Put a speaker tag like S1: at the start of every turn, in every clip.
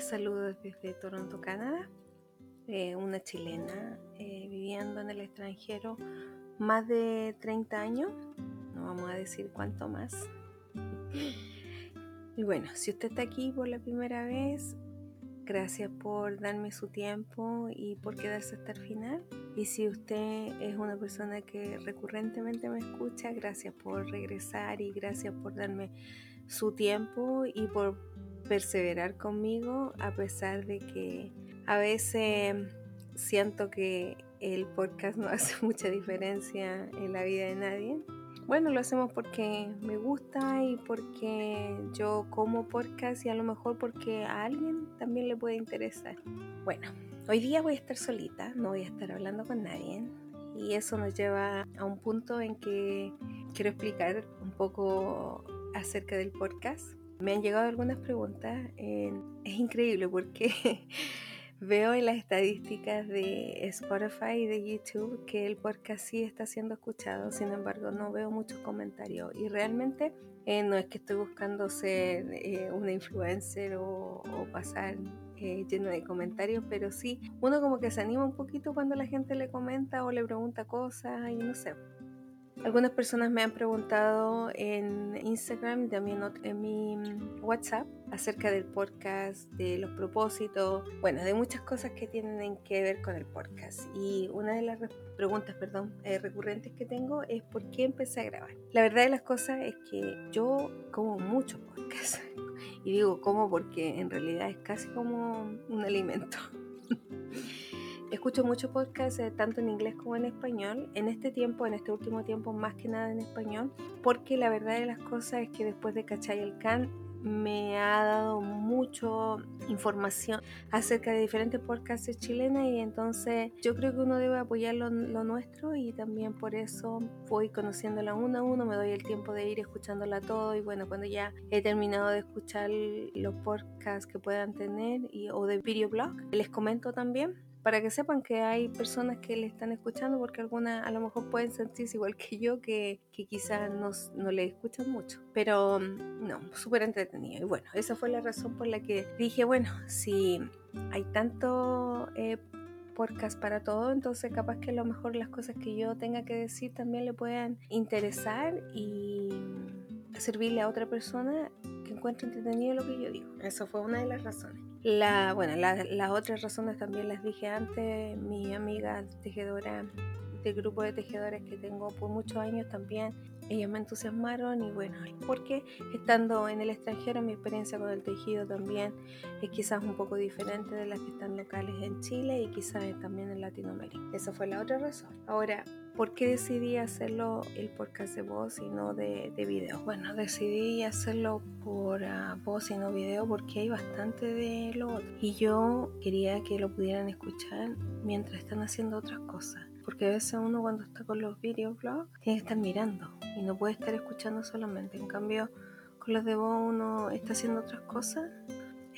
S1: Les saludo desde Toronto, Canadá. Eh, una chilena eh, viviendo en el extranjero más de 30 años. No vamos a decir cuánto más. Y bueno, si usted está aquí por la primera vez, gracias por darme su tiempo y por quedarse hasta el final. Y si usted es una persona que recurrentemente me escucha, gracias por regresar y gracias por darme su tiempo y por perseverar conmigo a pesar de que a veces siento que el podcast no hace mucha diferencia en la vida de nadie. Bueno, lo hacemos porque me gusta y porque yo como podcast y a lo mejor porque a alguien también le puede interesar. Bueno, hoy día voy a estar solita, no voy a estar hablando con nadie y eso nos lleva a un punto en que quiero explicar un poco acerca del podcast. Me han llegado algunas preguntas. es increíble porque veo en las estadísticas de Spotify y de YouTube que el podcast sí está siendo escuchado, sin embargo no veo muchos comentarios y realmente eh, no es que estoy buscando ser eh, una influencer o, pasar eh, lleno de comentarios, pero sí, uno como que se anima un poquito cuando la gente le comenta o le pregunta cosas y no sé. Algunas personas me han preguntado en Instagram y también en mi WhatsApp acerca del podcast, de los propósitos, bueno, de muchas cosas que tienen que ver con el podcast. Y una de las preguntas, perdón, eh, recurrentes que tengo es por qué empecé a grabar. La verdad de las cosas es que yo como mucho podcast. Y digo como porque en realidad es casi como un alimento. Escucho mucho podcast eh, tanto en inglés como en español. En este tiempo, en este último tiempo, más que nada en español, porque la verdad de las cosas es que después de Cachay el Can me ha dado mucho información acerca de diferentes podcasts chilenas y entonces yo creo que uno debe apoyar lo, nuestro y también por eso voy conociéndola uno a uno, me doy el tiempo de ir escuchándola todo y bueno, cuando ya he terminado de escuchar los podcasts que puedan tener y, o de videoblog, les comento también para que sepan que hay personas que le están escuchando, porque algunas a lo mejor pueden sentirse igual que yo, que, que quizás no, no le escuchan mucho. Pero mm, no, súper entretenido. Y bueno, esa fue la razón por la que dije, bueno, si hay tanto eh, podcast para todo, entonces capaz que a lo mejor las cosas que yo tenga que decir también le puedan interesar y servirle a otra persona que encuentre entretenido lo que yo digo. Eso fue una de las razones. La, bueno, las otras razones también las dije antes. Mi amiga tejedora del grupo de tejedores que tengo por muchos años también, ellas me entusiasmaron y bueno, porque estando en el extranjero mi experiencia con el tejido también es quizás un poco diferente de las que están locales en Chile y quizás también en Latinoamérica. Esa fue la otra razón. Ahora, ¿Por qué decidí hacerlo el podcast de voz y no de, de video? Bueno, decidí hacerlo por uh, voz y no video porque hay bastante de lo otro. Y yo quería que lo pudieran escuchar mientras están haciendo otras cosas. Porque a veces uno cuando está con los videoblogs tiene que estar mirando y no puede estar escuchando solamente. En cambio, con los de voz uno está haciendo otras cosas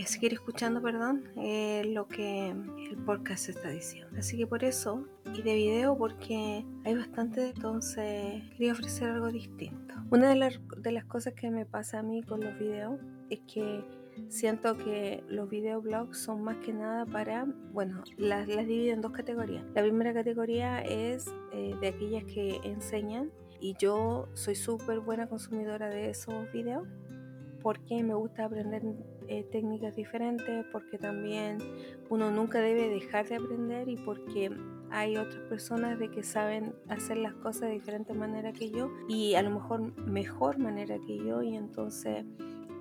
S1: seguir escuchando, perdón, eh, lo que el podcast está diciendo. Así que por eso, y de video porque hay bastante, entonces quería ofrecer algo distinto. Una de, las, de las cosas que me pasa a mí con los videos es que siento que los videoblogs son más que nada para, bueno, las, las divido en dos categorías. La primera categoría es eh, de aquellas que enseñan y yo soy súper buena consumidora de esos videos porque me gusta aprender eh, técnicas diferentes, porque también uno nunca debe dejar de aprender y porque hay otras personas de que saben hacer las cosas de diferente manera que yo y a lo mejor mejor manera que yo y entonces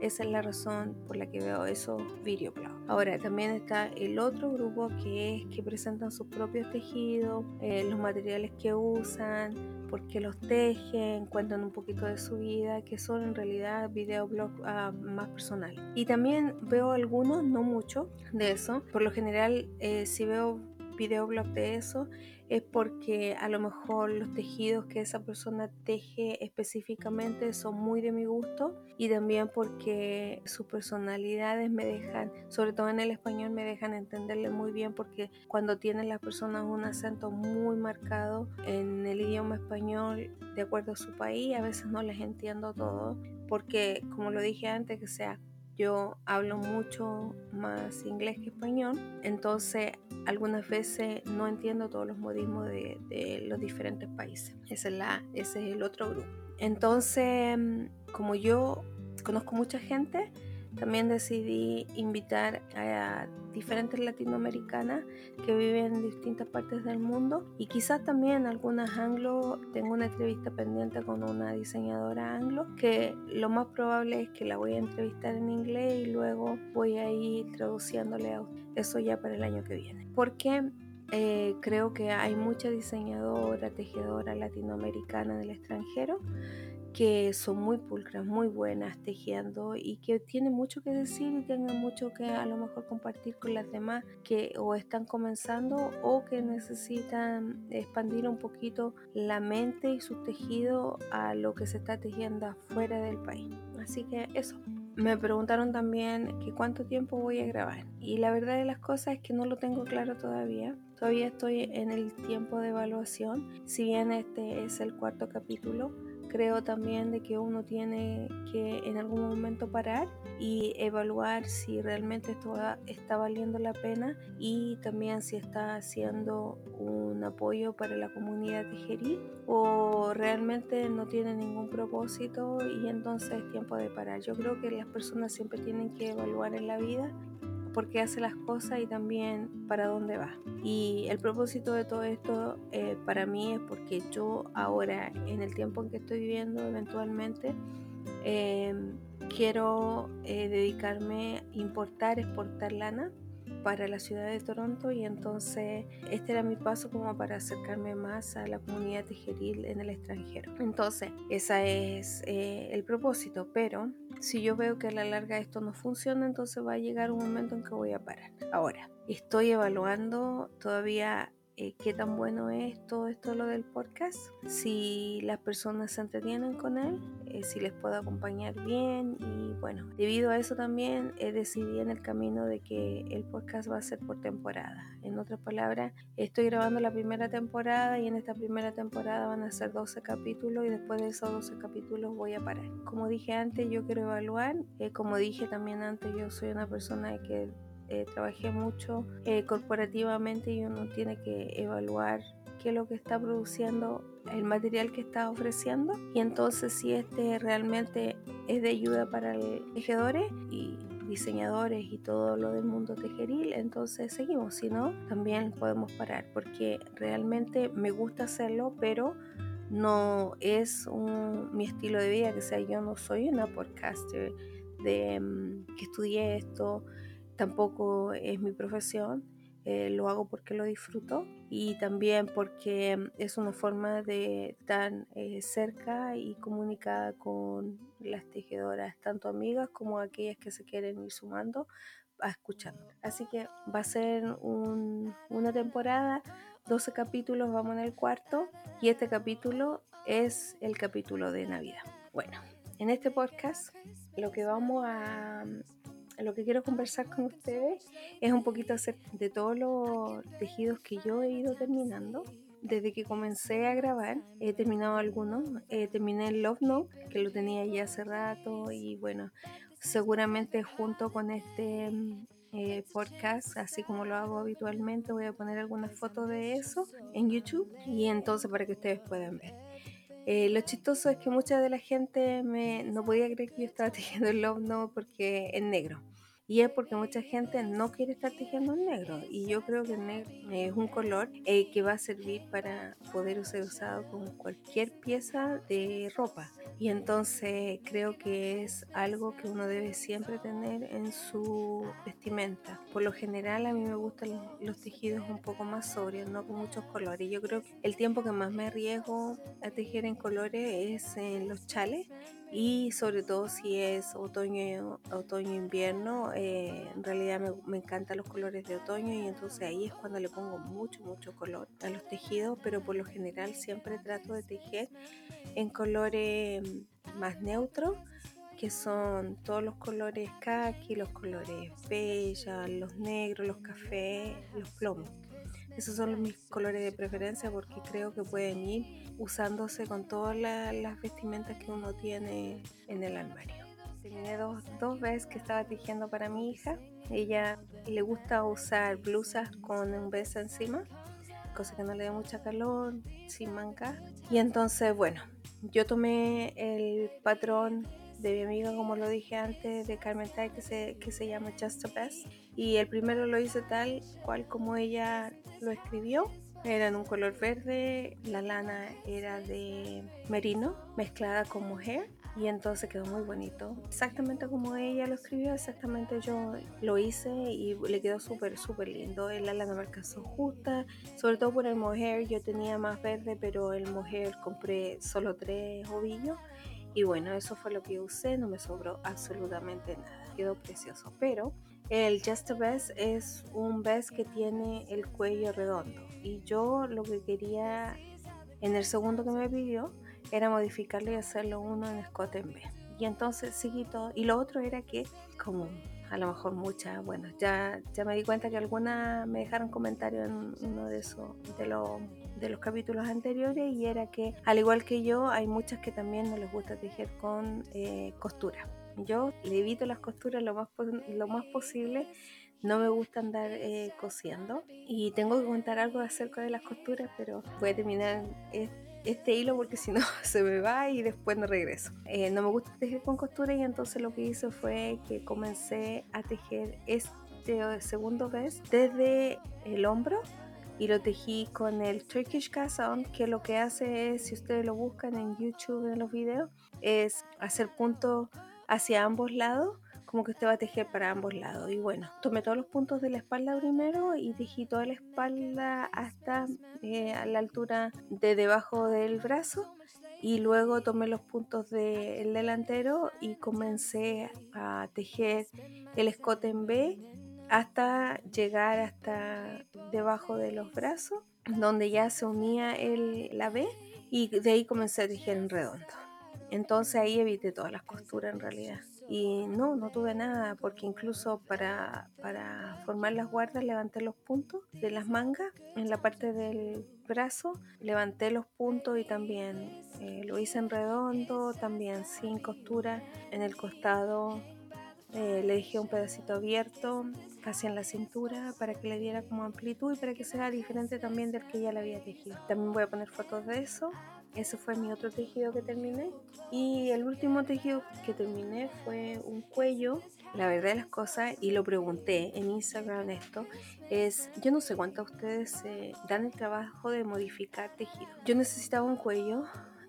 S1: esa es la razón por la que veo esos videoblogs. Ahora también está el otro grupo que es que presentan sus propios tejidos, eh, los materiales que usan, por qué los tejen, cuentan un poquito de su vida, que son en realidad videoblogs uh, más personales. Y también veo algunos, no mucho, de eso. Por lo general, eh, si veo videoblog de eso es porque a lo mejor los tejidos que esa persona teje específicamente son muy de mi gusto y también porque sus personalidades me dejan, sobre todo en el español, me dejan entenderle muy bien porque cuando tienen las personas un acento muy marcado en el idioma español de acuerdo a su país, a veces no les entiendo todo porque como lo dije antes, que sea yo hablo mucho más inglés que español, entonces algunas veces no entiendo todos los modismos de, los diferentes países. Ese es, la, ese es el otro grupo. Entonces, como yo conozco mucha gente, también decidí invitar a diferentes latinoamericanas que viven en distintas partes del mundo y quizás también algunas anglo. Tengo una entrevista pendiente con una diseñadora anglo que lo más probable es que la voy a entrevistar en inglés y luego voy a ir traduciéndole a eso ya para el año que viene. Porque eh, creo que hay mucha diseñadora, tejedora latinoamericana del extranjero que son muy pulcras, muy buenas tejiendo y que tienen mucho que decir y tienen mucho que a lo mejor compartir con las demás que o están comenzando o que necesitan expandir un poquito la mente y su tejido a lo que se está tejiendo afuera del país. Así que eso. Me preguntaron también que cuánto tiempo voy a grabar y la verdad de las cosas es que no lo tengo claro todavía. Todavía estoy en el tiempo de evaluación. Si bien este es el cuarto capítulo, creo también de que uno tiene que en algún momento parar y evaluar si realmente esto está valiendo la pena y también si está haciendo un apoyo para la comunidad tejeril o realmente no tiene ningún propósito y entonces es tiempo de parar. Yo creo que las personas siempre tienen que evaluar en la vida por qué hace las cosas y también para dónde va. Y el propósito de todo esto eh, para mí es porque yo ahora, en el tiempo en que estoy viviendo, eventualmente, em, quiero eh, dedicarme a importar, exportar lana para la ciudad de Toronto y entonces este era mi paso como para acercarme más a la comunidad tejeril en el extranjero. Entonces, ese es eh, el propósito, pero si yo veo que a la larga esto no funciona, entonces va a llegar un momento en que voy a parar. Ahora, estoy evaluando todavía eh, qué tan bueno es todo esto lo del podcast, si las personas se entretienen con él, eh, si les puedo acompañar bien y bueno, debido a eso también he decidido en el camino de que el podcast va a ser por temporada. En otras palabras, estoy grabando la primera temporada y en esta primera temporada van a ser 12 capítulos y después de esos 12 capítulos voy a parar. Como dije antes, yo quiero evaluar, eh, como dije también antes, yo soy una persona que eh, trabajé mucho eh, corporativamente y uno tiene que evaluar qué es lo que está produciendo el material que está ofreciendo. Y entonces si este realmente es de ayuda para los tejedores y diseñadores y todo lo del mundo tejeril, entonces seguimos, si no, también podemos parar porque realmente me gusta hacerlo, pero no es mi estilo de vida, que sea yo no soy una podcaster de mm, que estudié esto, tampoco es mi profesión, eh, lo hago porque lo disfruto y también porque mm, es una forma de estar eh, cerca y comunicada con las tejedoras, tanto amigas como aquellas que se quieren ir sumando a escuchar. Así que va a ser una temporada, 12 capítulos, vamos en el cuarto y este capítulo es el capítulo de Navidad. Bueno, en este podcast lo que vamos a lo que quiero conversar con ustedes es un poquito acerca de todos los tejidos que yo he ido terminando. Desde que comencé a grabar, he terminado algunos. Eh, terminé el Love Note, que lo tenía ya hace rato, y bueno, seguramente junto con este mm, eh, podcast, así como lo hago habitualmente, voy a poner algunas fotos de eso en YouTube y entonces para que ustedes puedan ver. Eh, lo chistoso es que mucha de la gente me, no podía creer que yo estaba tejiendo el Love porque es negro. Y es porque mucha gente no quiere estar tejiendo en negro. Y yo creo que el negro es un color eh, que va a servir para poder ser usado con cualquier pieza de ropa. Y entonces creo que es algo que uno debe siempre tener en su vestimenta. Por lo general a mí me gustan los tejidos un poco más sobrios, no con muchos colores. Yo creo que el tiempo que más me arriesgo a tejer en colores es en los chales y sobre todo si es otoño otoño invierno eh, en realidad me, me, encantan los colores de otoño y entonces ahí es cuando le pongo mucho mucho color a los tejidos pero por lo general siempre trato de tejer en colores más neutros que son todos los colores kaki los colores bella los negros los cafés los plomos esos son mis colores de preferencia porque creo que pueden ir usándose con todas las vestimentas que uno tiene en el armario. terminé dos, dos veces que estaba tejiendo para mi hija. Ella le gusta usar blusas con un beso encima, cosa que no le dé mucha calor, sin manga. Y entonces, bueno, yo tomé el patrón de mi amiga, como lo dije antes, de Carmen Tai, que se, que se llama Just a Best. Y el primero lo hice tal cual como ella lo escribió. Era en un color verde, la lana era de merino mezclada con mujer y entonces quedó muy bonito. Exactamente como ella lo escribió, exactamente yo lo hice y le quedó súper, súper lindo. La lana me alcanzó justa, sobre todo por el mohair. Yo tenía más verde, pero el mohair compré solo tres ovillos. Y bueno, eso fue lo que usé, no me sobró absolutamente nada. Quedó precioso. Pero el Just a Best es un vest que tiene el cuello redondo. Y yo lo que quería en el segundo que me pidió era modificarlo y hacerlo uno en escote en B. Y entonces seguí todo. Y lo otro era que, como a lo mejor muchas, bueno, ya, ya me di cuenta que algunas me dejaron comentarios en uno de esos, de los de los capítulos anteriores y era que al igual que yo hay muchas que también no les gusta tejer con eh, costura yo le evito las costuras lo más, lo más posible no me gusta andar eh, cosiendo y tengo que contar algo acerca de las costuras pero voy a terminar este hilo porque si no se me va y después no regreso. Eh, no me gusta tejer con costura y entonces lo que hice fue que comencé a tejer este segundo vez desde el hombro y lo tejí con el Turkish Cast que lo que hace es, si ustedes lo buscan en YouTube en los videos, es hacer puntos hacia ambos lados como que usted va a tejer para ambos lados. Y bueno, tomé todos los puntos de la espalda primero y tejí toda la espalda hasta eh, a la altura de debajo del brazo. Y luego tomé los puntos del delantero y comencé a tejer el escote en B hasta llegar hasta debajo de los brazos, donde ya se unía el, la B y de ahí comencé a tejer en redondo. Entonces ahí evité todas las costuras en realidad. Y no, no tuve nada, porque incluso para, para formar las guardas levanté los puntos de las mangas en la parte del brazo, levanté los puntos y también eh, lo hice en redondo, también sin costura en el costado. Eh, le dejé un pedacito abierto casi en la cintura para que le diera como amplitud y para que sea diferente también del que ya le había tejido. También voy a poner fotos de eso ese fue mi otro tejido que terminé. Y el último tejido que terminé fue un cuello. La verdad de las cosas, y lo pregunté en Instagram esto, es, yo no sé cuántos ustedes se dan el trabajo de modificar tejido. Yo necesitaba un cuello,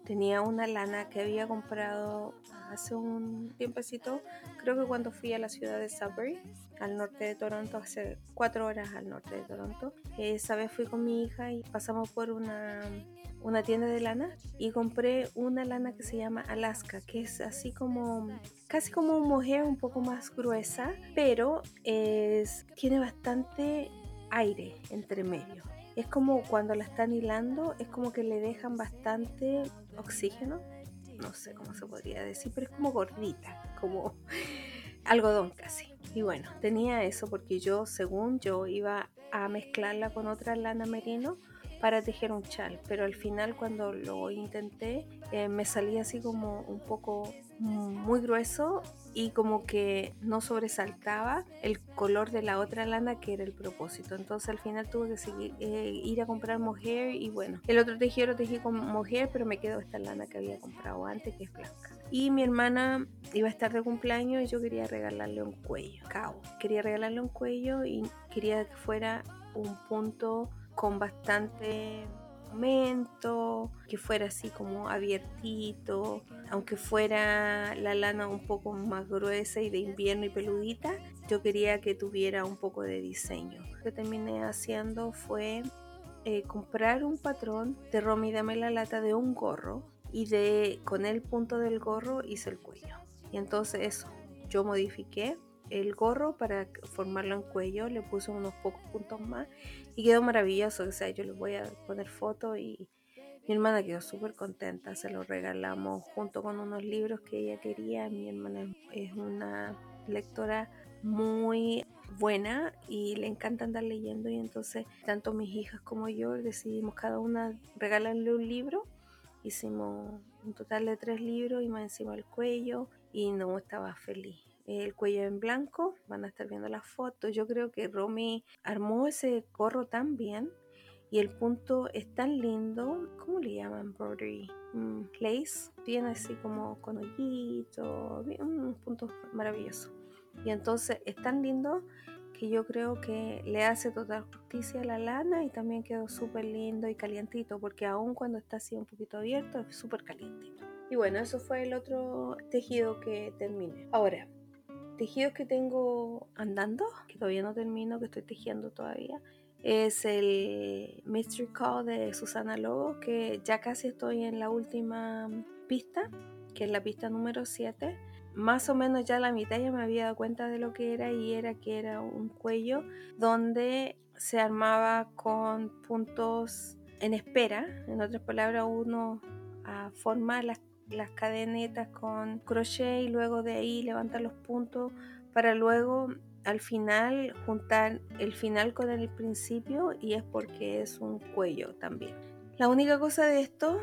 S1: tenía una lana que había comprado hace un tiempecito, creo que cuando fui a la ciudad de Sudbury, al norte de Toronto, hace cuatro horas al norte de Toronto. Esa vez fui con mi hija y pasamos por una una tienda de lana y compré una lana que se llama Alaska, que es así como casi como un mohair un poco más gruesa, pero es, tiene bastante aire entre medio. Es como cuando la están hilando, es como que le dejan bastante oxígeno. No sé cómo se podría decir, pero es como gordita, como algodón casi. Y bueno, tenía eso porque yo, según yo, iba a mezclarla con otra lana merino para tejer un chal, pero al final cuando lo intenté eh, me salía así como un poco muy grueso y como que no sobresaltaba el color de la otra lana que era el propósito. Entonces al final tuve que seguir, eh, ir a comprar mohair y bueno, el otro tejido lo tejí con mohair, pero me quedó esta lana que había comprado antes que es blanca. Y mi hermana iba a estar de cumpleaños y yo quería regalarle un cuello, cabo. Quería regalarle un cuello y quería que fuera un punto con bastante aumento, que fuera así como abiertito, aunque fuera la lana un poco más gruesa y de invierno y peludita, yo quería que tuviera un poco de diseño. Lo que terminé haciendo fue eh, comprar un patrón de Romy Dame la lata de un gorro y de con el punto del gorro hice el cuello. Y entonces eso, yo modifiqué el gorro para formarlo en cuello, le puse unos pocos puntos más y quedó maravilloso. O sea, yo les voy a poner foto y mi hermana quedó súper contenta. Se lo regalamos junto con unos libros que ella quería. Mi hermana es una lectora muy buena y le encanta andar leyendo y entonces tanto mis hijas como yo decidimos cada una regalarle un libro. Hicimos un total de tres libros y más encima el cuello y no estaba feliz. El cuello en blanco, van a estar viendo las fotos. Yo creo que Romy armó ese gorro tan bien y el punto es tan lindo. ¿Cómo le llaman? Brodery. Mm, lace. Tiene así como con hoyito. Un punto maravilloso. Y entonces es tan lindo que yo creo que le hace total justicia a la lana y también quedó súper lindo y calientito porque aún cuando está así un poquito abierto es súper calientito. Y bueno, eso fue el otro tejido que terminé. Ahora, tejidos que tengo andando, que todavía no termino, que estoy tejiendo todavía, es el Mystery Call de Susana Lobo, que ya casi estoy en la última pista, que es la pista número 7. Más o menos ya la mitad ya me había dado cuenta de lo que era y era que era un cuello donde se armaba con puntos en espera, en otras palabras uno a formar las las cadenetas con crochet y luego de ahí levantar los puntos para luego al final juntar el final con el principio y es porque es un cuello también. La única cosa de esto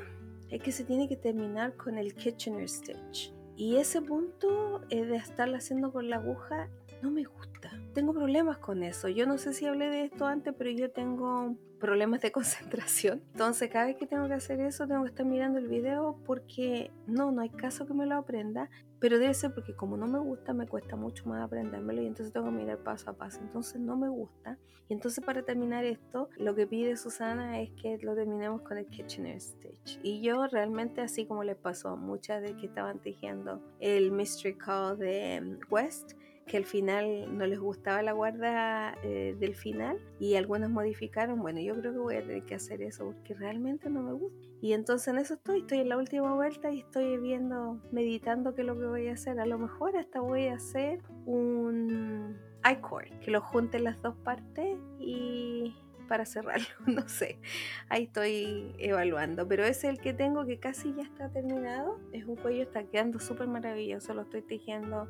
S1: es que se tiene que terminar con el Kitchener Stitch y ese punto de estarlo haciendo con la aguja no me gusta. Tengo problemas con eso. Yo no sé si hablé de esto antes, pero yo tengo problemas de concentración. Entonces, cada vez que tengo que hacer eso, tengo que estar mirando el video porque no, no hay caso que me lo aprenda. Pero debe ser porque como no me gusta, me cuesta mucho más aprendérmelo y entonces tengo que mirar paso a paso. Entonces no me gusta. Y entonces para terminar esto, lo que pide Susana es que lo terminemos con el Kitchener Stitch. Y yo realmente, así como les pasó a muchas de que estaban tejiendo el Mystery Call de mm, West, que al final no les gustaba la guarda eh, del final y algunas modificaron, bueno, yo creo que voy a tener que hacer eso porque realmente no me gusta. Y entonces en eso estoy, estoy en la última vuelta y estoy viendo, meditando qué es lo que voy a hacer. A lo mejor hasta voy a hacer un I-cord, que lo junte las dos partes y para cerrarlo, no sé. Ahí estoy evaluando, pero es el que tengo que casi ya está terminado. Es un cuello, está quedando súper maravilloso, lo estoy tejiendo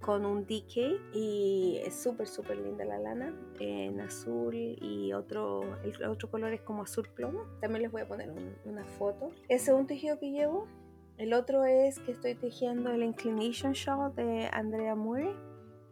S1: con un DK y es súper súper linda la lana en azul y otro el otro color es como azul plomo también les voy a poner una foto ese es un tejido que llevo el otro es que estoy tejiendo el Inclination Shawl de Andrea Murray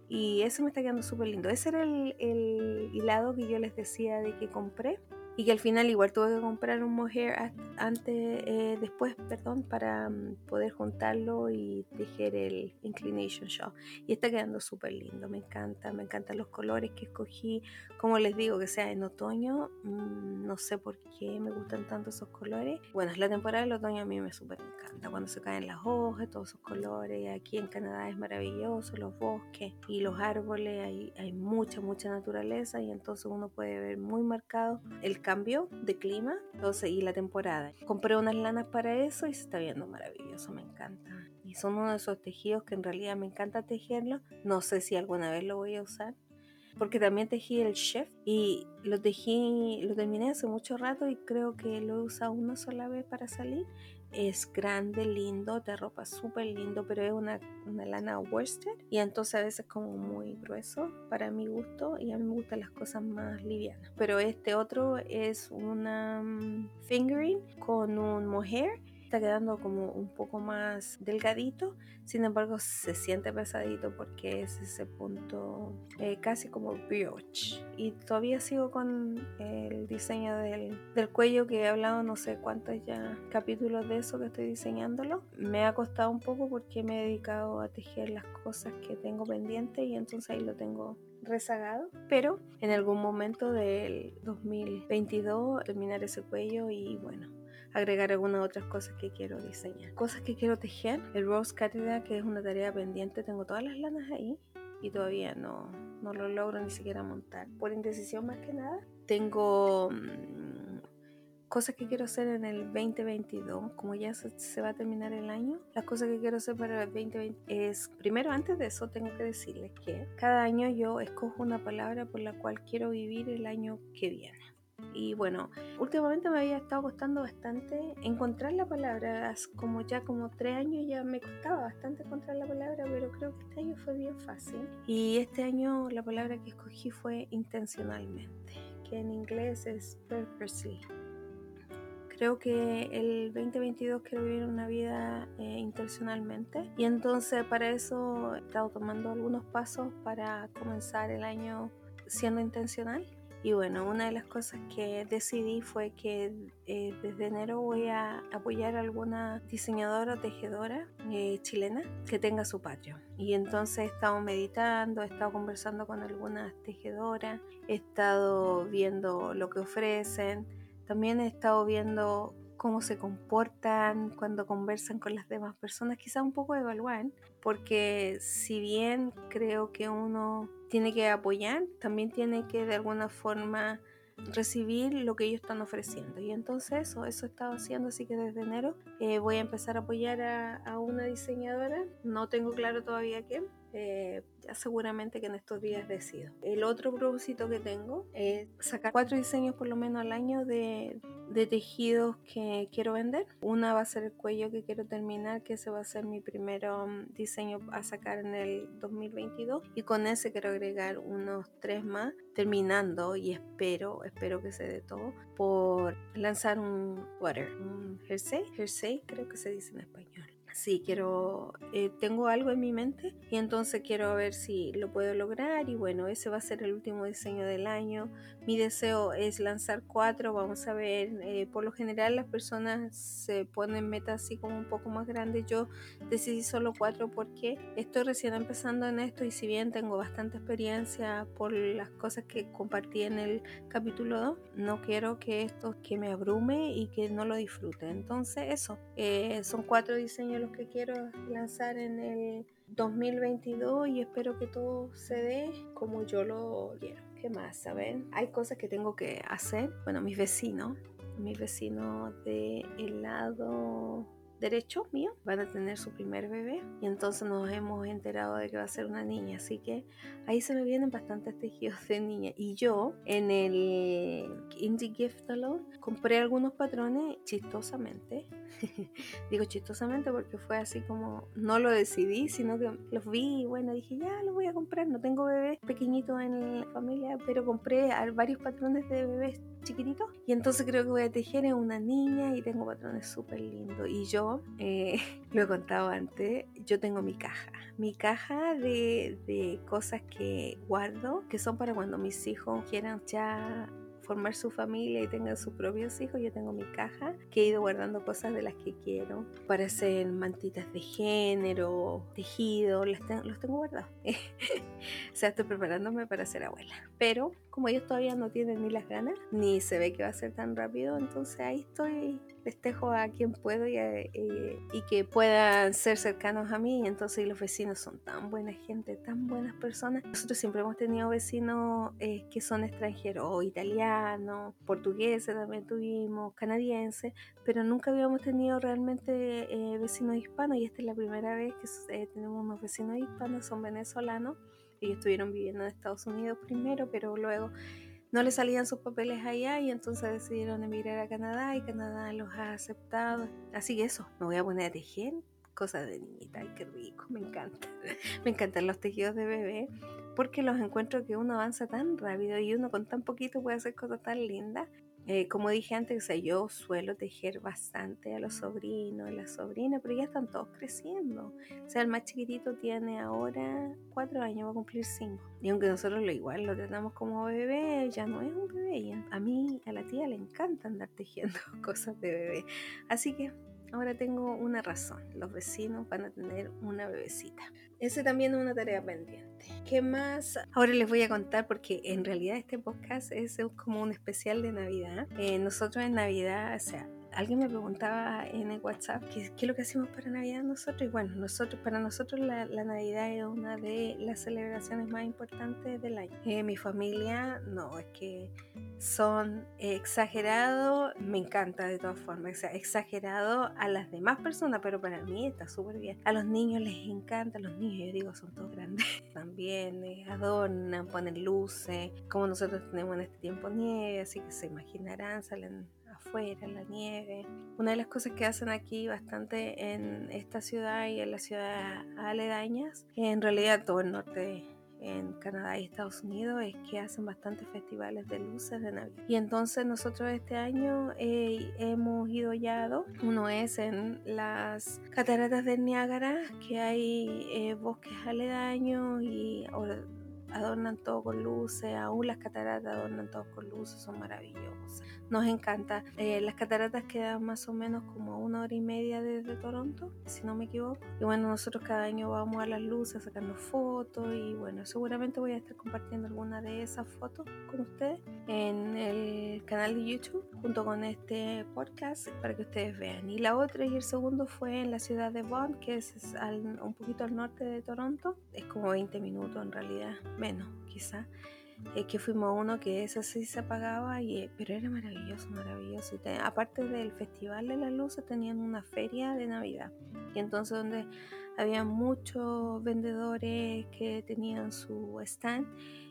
S1: y eso me está quedando súper lindo ese era el, el hilado que yo les decía de que compré y que al final igual tuve que comprar un mohair antes, eh, después, perdón, para mm, poder juntarlo y tejer el inclination shawl. Y está quedando súper lindo, me encanta, me encantan los colores que escogí. Como les digo, que sea en otoño, mm, no sé por qué me gustan tanto esos colores. Bueno, es la temporada del otoño a mí me súper encanta, cuando se caen las hojas, todos esos colores. Aquí en Canadá es maravilloso, los bosques y los árboles, hay, hay mucha, mucha naturaleza y entonces uno puede ver muy marcado el cambio de clima entonces, y la temporada. Compré unas lanas para eso y se está viendo maravilloso, me encanta. Y son uno de esos tejidos que en realidad me encanta tejerlo. No sé si alguna vez lo voy a usar. Porque también tejí el chef y lo tejí, lo terminé hace mucho rato y creo que lo he usado una sola vez para salir es grande, lindo, de ropa súper lindo, pero es una, una, lana worsted y entonces a veces como muy grueso para mi gusto y a mí me gustan las cosas más livianas. Pero este otro es una mm, fingering con un mohair está quedando como un poco más delgadito, sin embargo se siente pesadito porque es ese punto eh, casi como brioche. Y todavía sigo con el diseño del, del, cuello que he hablado no sé cuántos ya capítulos de eso que estoy diseñándolo. Me ha costado un poco porque me he dedicado a tejer las cosas que tengo pendientes y entonces ahí lo tengo rezagado, pero en algún momento del 2022 terminar ese cuello y bueno, agregar algunas otras cosas que quiero diseñar. Cosas que quiero tejer. El Rose Cathedral, que es una tarea pendiente, tengo todas las lanas ahí y todavía no, no lo logro ni siquiera montar. Por indecisión más que nada. Tengo mm, cosas que quiero hacer en el 2022, como ya se, va a terminar el año. Las cosas que quiero hacer para el 2020 es, primero antes de eso tengo que decirles que cada año yo escojo una palabra por la cual quiero vivir el año que viene. Y bueno, últimamente me había estado costando bastante encontrar la palabra, como ya como tres años ya me costaba bastante encontrar la palabra, pero creo que este año fue bien fácil. Y este año la palabra que escogí fue intencionalmente, que en inglés es purposely. Creo que el 2022 quiero vivir una vida eh, intencionalmente y entonces para eso he estado tomando algunos pasos para comenzar el año siendo intencional. Y bueno, una de las cosas que decidí fue que eh, desde enero voy a apoyar a alguna diseñadora o tejedora eh, chilena que tenga su patio. Y entonces he estado meditando, he estado conversando con algunas tejedoras, he estado viendo lo que ofrecen, también he estado viendo cómo se comportan cuando conversan con las demás personas, quizá un poco evaluar, porque si bien creo que uno tiene que apoyar, también tiene que de alguna forma recibir lo que ellos están ofreciendo. Y entonces eso, eso he estado haciendo, así que desde enero eh, voy a empezar a apoyar a, a, una diseñadora, no tengo claro todavía qué, eh, ya seguramente que en estos días decido. El otro propósito que tengo es sacar cuatro diseños por lo menos al año de, de tejidos que quiero vender. Una va a ser el cuello que quiero terminar, que ese va a ser mi primer um, diseño a sacar en el 2022. Y con ese quiero agregar unos tres más, terminando y espero, espero que se dé todo, por lanzar un water, un jersey, jersey creo que se dice en español sí, quiero, eh, tengo algo en mi mente y entonces quiero ver si lo puedo lograr y bueno, ese va a ser el último diseño del año. Mi deseo es lanzar cuatro, vamos a ver, eh, por lo general las personas se ponen metas así como un poco más grandes. Yo decidí solo cuatro porque estoy recién empezando en esto y si bien tengo bastante experiencia por las cosas que compartí en el capítulo 2, no quiero que esto que me abrume y que no lo disfrute. Entonces eso, eh, son cuatro diseños que quiero lanzar en el 2022 y espero que todo se dé como yo lo quiero. ¿Qué más? ¿Saben? Hay cosas que tengo que hacer. Bueno, mis vecinos, mis vecinos de el lado derecho mío van a tener su primer bebé y entonces nos hemos enterado de que va a ser una niña. Así que ahí se me vienen bastantes tejidos de niña. Y yo en el Indie Gift Alone compré algunos patrones chistosamente. Digo chistosamente porque fue así como no lo decidí sino que los vi y bueno dije ya los voy a comprar no tengo bebés pequeñitos en la familia pero compré varios patrones de bebés chiquititos. Y entonces creo que voy a tejer en una niña y tengo patrones súper lindos. Y yo eh, lo he contado antes, yo tengo mi caja, mi caja de, de cosas que guardo, que son para cuando mis hijos quieran ya formar su familia y tengan sus propios hijos, yo tengo mi caja que he ido guardando cosas de las que quiero para hacer mantitas de género, tejido, los tengo guardados. o sea, estoy preparándome para ser abuela. Pero como ellos todavía no tienen ni las ganas, ni se ve que va a ser tan rápido, entonces ahí estoy, festejo a quien puedo y, eh, y que puedan ser cercanos a mí. Entonces los vecinos son tan buena gente, tan buenas personas. Nosotros siempre hemos tenido vecinos eh, que son extranjeros, italianos, portugueses también tuvimos, canadienses, pero nunca habíamos tenido realmente eh, vecinos hispanos y esta es la primera vez que tenemos unos vecinos hispanos, son venezolanos. Ellos estuvieron viviendo en Estados Unidos primero, pero luego no le salían sus papeles allá y entonces decidieron emigrar a Canadá y Canadá los ha aceptado. Así que eso, me voy a poner a tejer cosas de niñita. Ay, qué rico, me encanta. me encantan los tejidos de bebé porque los encuentro que uno avanza tan rápido y uno con tan poquito puede hacer cosas tan lindas eh, como dije antes, yo suelo tejer bastante a los sobrinos, a las sobrinas, pero ya están todos creciendo. O sea, el más chiquitito tiene ahora cuatro años, va a cumplir cinco. Y aunque nosotros lo igual lo tratamos como bebé, ya no es un bebé. A mí, a la tía le encanta andar tejiendo cosas de bebé. Así que ahora tengo una razón. Los vecinos van a tener una bebecita. Ese también es una tarea pendiente. ¿Qué más? Ahora les voy a contar porque en realidad este podcast es como un especial de Navidad. Eh, nosotros en Navidad, o sea, alguien me preguntaba en el WhatsApp qué, es lo que hacemos para Navidad nosotros. Y bueno, nosotros, para nosotros la, Navidad es una de las celebraciones más importantes del año. Eh, mi familia, no, es que son exagerados, me encanta de todas formas, o exagerado a las demás personas, pero para mí está súper bien. A los niños les encanta, los niños, yo digo, son todos grandes. También eh, adornan, ponen luces, como nosotros tenemos en este tiempo nieve, así que se imaginarán, salen afuera, la nieve. Una de las cosas que hacen aquí bastante en esta ciudad y en las ciudades aledañas, en realidad todo el norte en Canadá y Estados Unidos es que hacen bastantes festivales de luces de Navidad. Y entonces nosotros este año eh, hemos ido ya a dos. Uno es en las cataratas del Niágara, que hay eh, bosques aledaños y adornan todo con luces, aún las cataratas adornan todo con luces, son maravillosas. Nos encanta. Eh, las cataratas quedan más o menos como una hora y media desde Toronto, si no me equivoco. Y bueno, nosotros cada año vamos a las luces sacando fotos y bueno, seguramente voy a estar compartiendo alguna de esas fotos con ustedes en el canal de YouTube junto con este podcast para que ustedes vean. Y la otra y el segundo fue en la ciudad de Bond, que es un poquito al norte de Toronto. Es como 20 minutos en realidad, menos quizá es que fuimos uno que ese sí se apagaba, y, eh, pero era maravilloso, maravilloso. Y aparte del Festival de las Luces, tenían una feria de Navidad. Y entonces donde había muchos vendedores que tenían su stand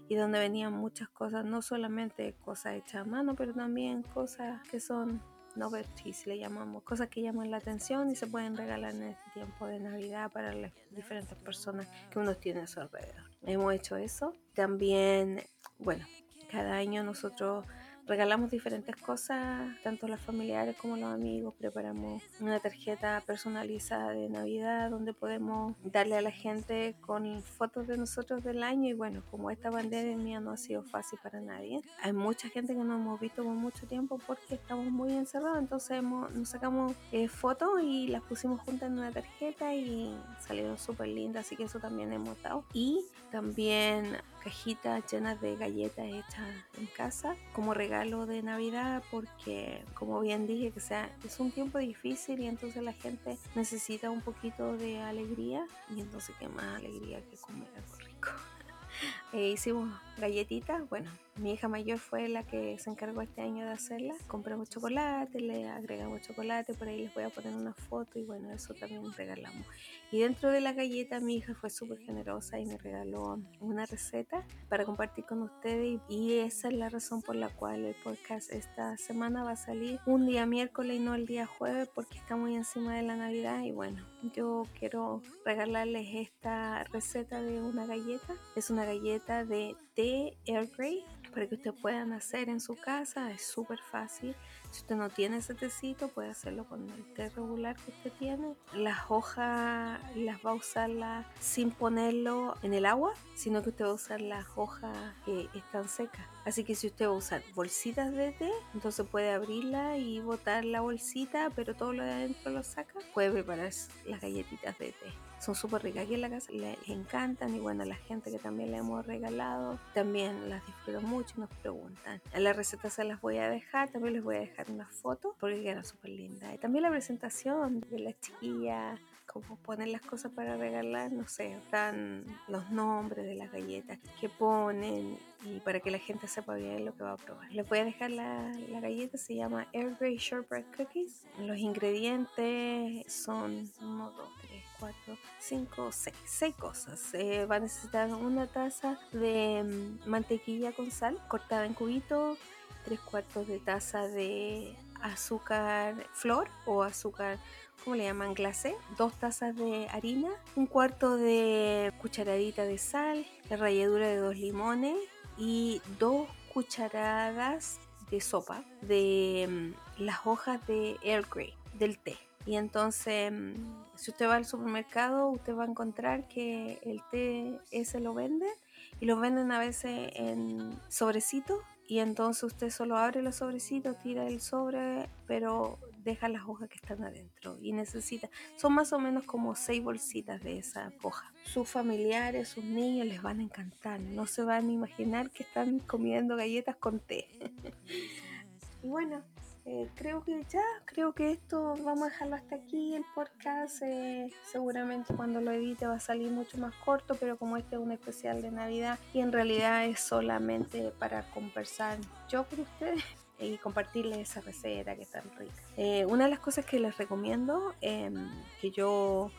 S1: y donde venían muchas cosas, no solamente cosas hechas a mano, pero también cosas que son novelties, le llamamos, cosas que llaman la atención y se pueden regalar en este tiempo de Navidad para las diferentes personas que uno tiene a su alrededor. Hemos hecho eso. También bueno, cada año nosotros regalamos diferentes cosas, tanto los familiares como los amigos. Preparamos una tarjeta personalizada de Navidad donde podemos darle a la gente con fotos de nosotros del año. Y bueno, como esta pandemia no ha sido fácil para nadie, hay mucha gente que no hemos visto por mucho tiempo porque estamos muy encerrados. Entonces nos sacamos eh, fotos y las pusimos juntas en una tarjeta y salieron súper lindas. Así que eso también hemos dado. Y también cajitas llenas de galletas hechas en casa como regalo de Navidad porque como bien dije que sea es un tiempo difícil y entonces la gente necesita un poquito de alegría y entonces qué más alegría que comer algo rico. Eh, hicimos galletitas, bueno, mi hija mayor fue la que se encargó este año de hacerla. Compramos chocolate, le agregamos chocolate, por ahí les voy a poner una foto y bueno, eso también regalamos. Y dentro de la galleta mi hija fue súper generosa y me regaló una receta para compartir con ustedes y esa es la razón por la cual el podcast esta semana va a salir un día miércoles y no el día jueves porque está muy encima de la Navidad y bueno, yo quiero regalarles esta receta de una galleta. Es una galleta de té Grey para que ustedes puedan hacer en su casa. Es súper fácil. Si usted no tiene ese tecito, puede hacerlo con el té regular que usted tiene. Las hojas las va a usar sin ponerlo en el agua, sino que usted va a usar las hojas que están secas. Así que si usted va a usar bolsitas de té, entonces puede abrirla y botar la bolsita, pero todo lo de adentro lo saca. Puede preparar las galletitas de té son súper ricas. Aquí en la casa les encantan y bueno, la gente que también le hemos regalado también las disfrutan mucho y nos preguntan. En la receta se las voy a dejar, también les voy a dejar unas fotos porque queda súper linda. Y también la presentación de la chiquilla como poner las cosas para regalar, no sé, están los nombres de las galletas que ponen y para que la gente sepa bien lo que va a probar. Les voy a dejar la, la galleta, se llama Air Grey Shortbread Cookies. Los ingredientes son 1, 2, 3, 4, 5, 6, 6 cosas. Eh, va a necesitar una taza de mm, mantequilla con sal cortada en cubitos, 3 cuartos de taza de azúcar flor o azúcar, ¿cómo le llaman? Glacé, dos tazas de harina, un cuarto de cucharadita de sal, la ralladura de dos limones y dos cucharadas de sopa de mm, las hojas de Earl Grey, del té. Y entonces, mm, si usted va al supermercado, usted va a encontrar que el té ese lo venden y lo venden a veces en sobrecitos y entonces usted solo abre los sobrecitos, tira el sobre, pero deja las hojas que están adentro y necesita, son más o menos como seis bolsitas de esa hoja. Sus familiares, sus niños les van a encantar, no se van a imaginar que están comiendo galletas con té. y bueno, eh, creo que ya, creo que esto vamos a dejarlo hasta aquí. El podcast eh, seguramente cuando lo edite va a salir mucho más corto, pero como este es un especial de Navidad y en realidad es solamente para conversar yo con ustedes y compartirles esa receta que es tan rica. Eh, una de las cosas que les recomiendo, em, que yo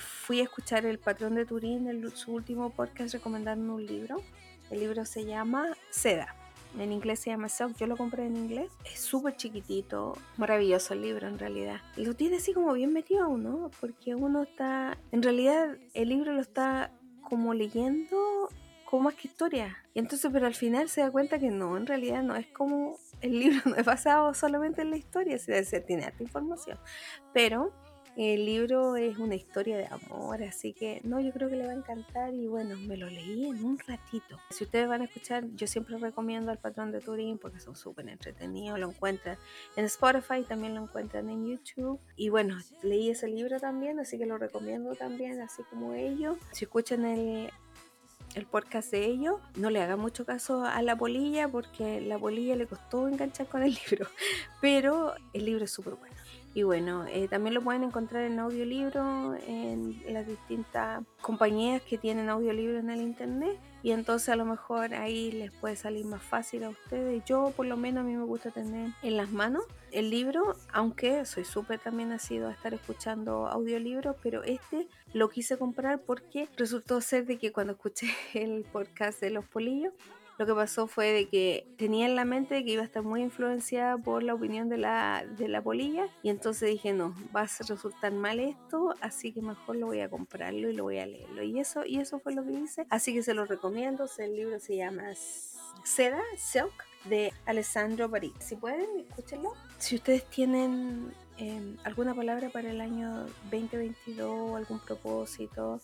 S1: fui a escuchar el patrón de Turín en su último podcast recomendando un libro. El libro se llama Seda en inglés se llama Sock, yo lo compré en inglés. Es súper chiquitito, maravilloso el libro en realidad. Y lo tiene así como bien metido uno, porque uno está, en realidad el libro lo está como leyendo como más que historia. Y entonces, pero al final se da cuenta que no, en realidad no es como el libro no es basado solamente en la historia, se tiene esta información. Pero el libro es una historia de amor, así que no, yo creo que le va a encantar y bueno, me lo leí en un ratito. Si ustedes van a escuchar, yo siempre recomiendo al patrón de Turín porque son súper entretenidos, lo encuentran en Spotify, también lo encuentran en YouTube. Y bueno, leí ese libro también, así que lo recomiendo también, así como ellos. Si escuchan el, el podcast de ellos, no le haga mucho caso a la polilla porque la polilla le costó enganchar con el libro, pero el libro es súper bueno. Y bueno, eh, también lo pueden encontrar en audiolibro en las distintas compañías que tienen audiolibro en el internet. Y entonces a lo mejor ahí les puede salir más fácil a ustedes. Yo por lo menos a mí me gusta tener en las manos el libro, aunque soy súper también nacido a estar escuchando audiolibros, pero este lo quise comprar porque resultó ser de que cuando escuché el podcast de los polillos, lo que pasó fue de que tenía en la mente que iba a estar muy influenciada por la opinión de la, de la polilla y entonces dije no, va a resultar mal esto, así que mejor lo voy a comprarlo y lo voy a leerlo. Y eso, y eso fue lo que hice, así que se lo recomiendo, el libro se llama Seda, Silk de Alessandro Bari. Si pueden, escúchenlo. Si ustedes tienen em, alguna palabra para el año 2022, algún propósito,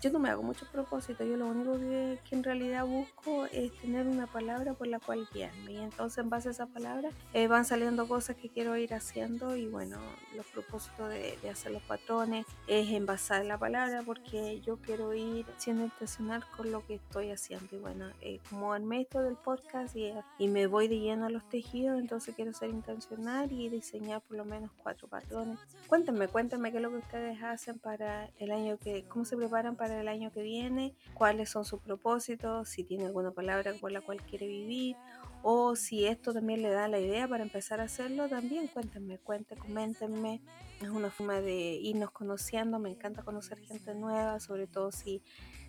S1: yo no me hago muchos propósitos, yo lo único que, en realidad busco es tener una palabra por la cual guiarme y entonces en base a esa palabra eh, van saliendo cosas que quiero ir haciendo y bueno, los propósitos de, hacer los patrones es en base a la palabra porque yo quiero ir siendo intencional con lo que estoy haciendo y bueno, eh, como armé esto del podcast y, y me voy de lleno a los tejidos, entonces quiero ser intencional y diseñar por lo menos cuatro patrones. Cuéntenme, cuéntenme qué es lo que ustedes hacen para el año que, cómo se preparan para el año que viene, cuáles son sus propósitos, si tiene alguna palabra con la cual quiere vivir o si esto también le da la idea para empezar a hacerlo, también cuéntenme, cuéntenme, coméntenme. Es una forma de irnos conociendo, me encanta conocer gente nueva, sobre todo si,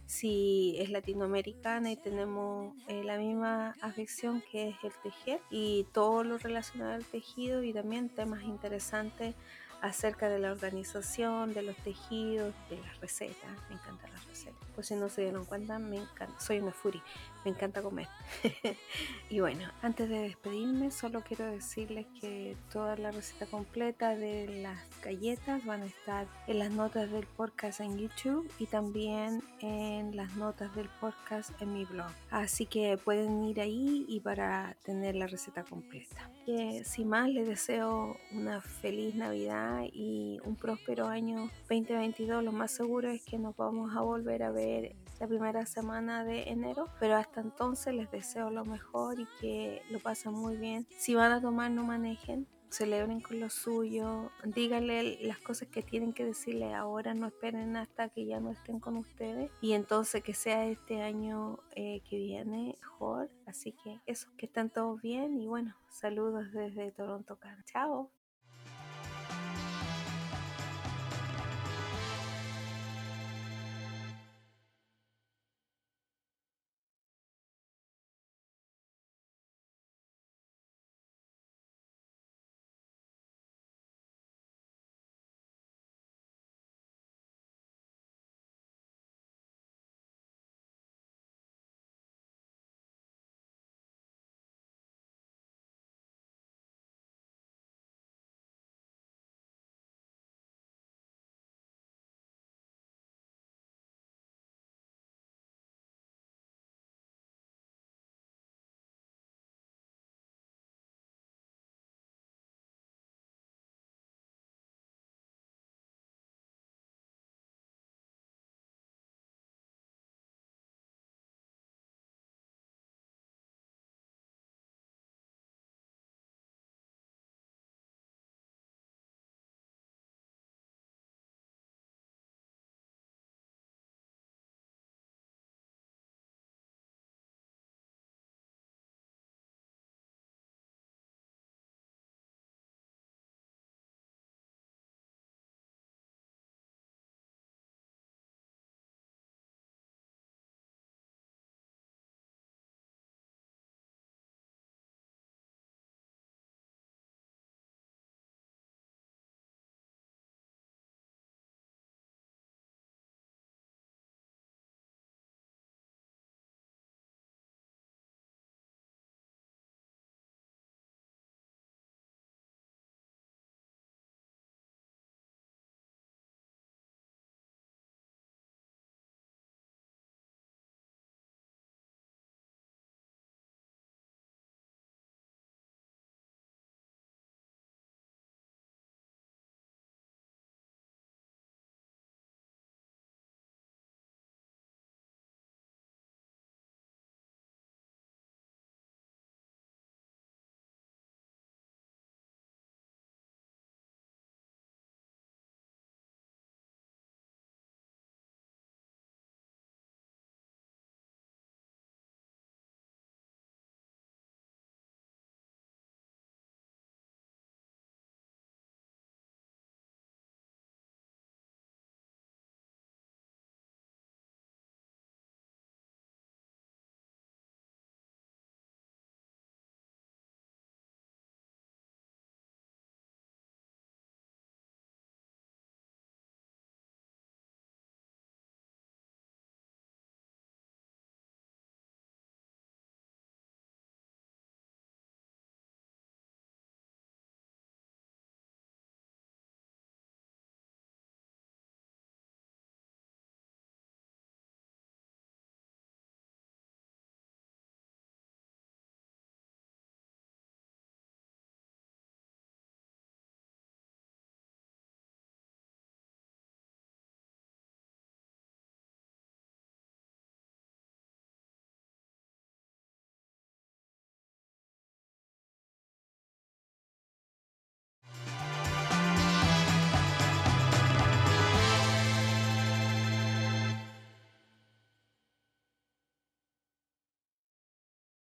S1: si es latinoamericana y tenemos eh, la misma afección que es el tejer y todo lo relacionado al tejido y también temas interesantes acerca de la organización, de los tejidos, de las recetas. Me encantan las recetas. Pues si no se dieron cuenta, me encanta. Soy una fury, me encanta comer. y bueno, antes de despedirme, solo quiero decirles que toda la receta completa de las galletas van a estar en las notas del podcast en YouTube y también en las notas del podcast en mi blog. Así que pueden ir ahí y para tener la receta completa. Que sin más, les deseo una feliz Navidad y un próspero año 2022. Lo más seguro es que nos vamos a volver a ver la primera semana de enero, pero hasta entonces les deseo lo mejor y que lo pasen muy bien. Si van a tomar, no manejen, celebren con lo suyo, díganle las cosas que tienen que decirle ahora, no esperen hasta que ya no estén con ustedes y entonces que sea este año eh, que viene mejor. Así que eso, que estén todos bien y bueno, saludos desde Toronto, Canadá. Chao.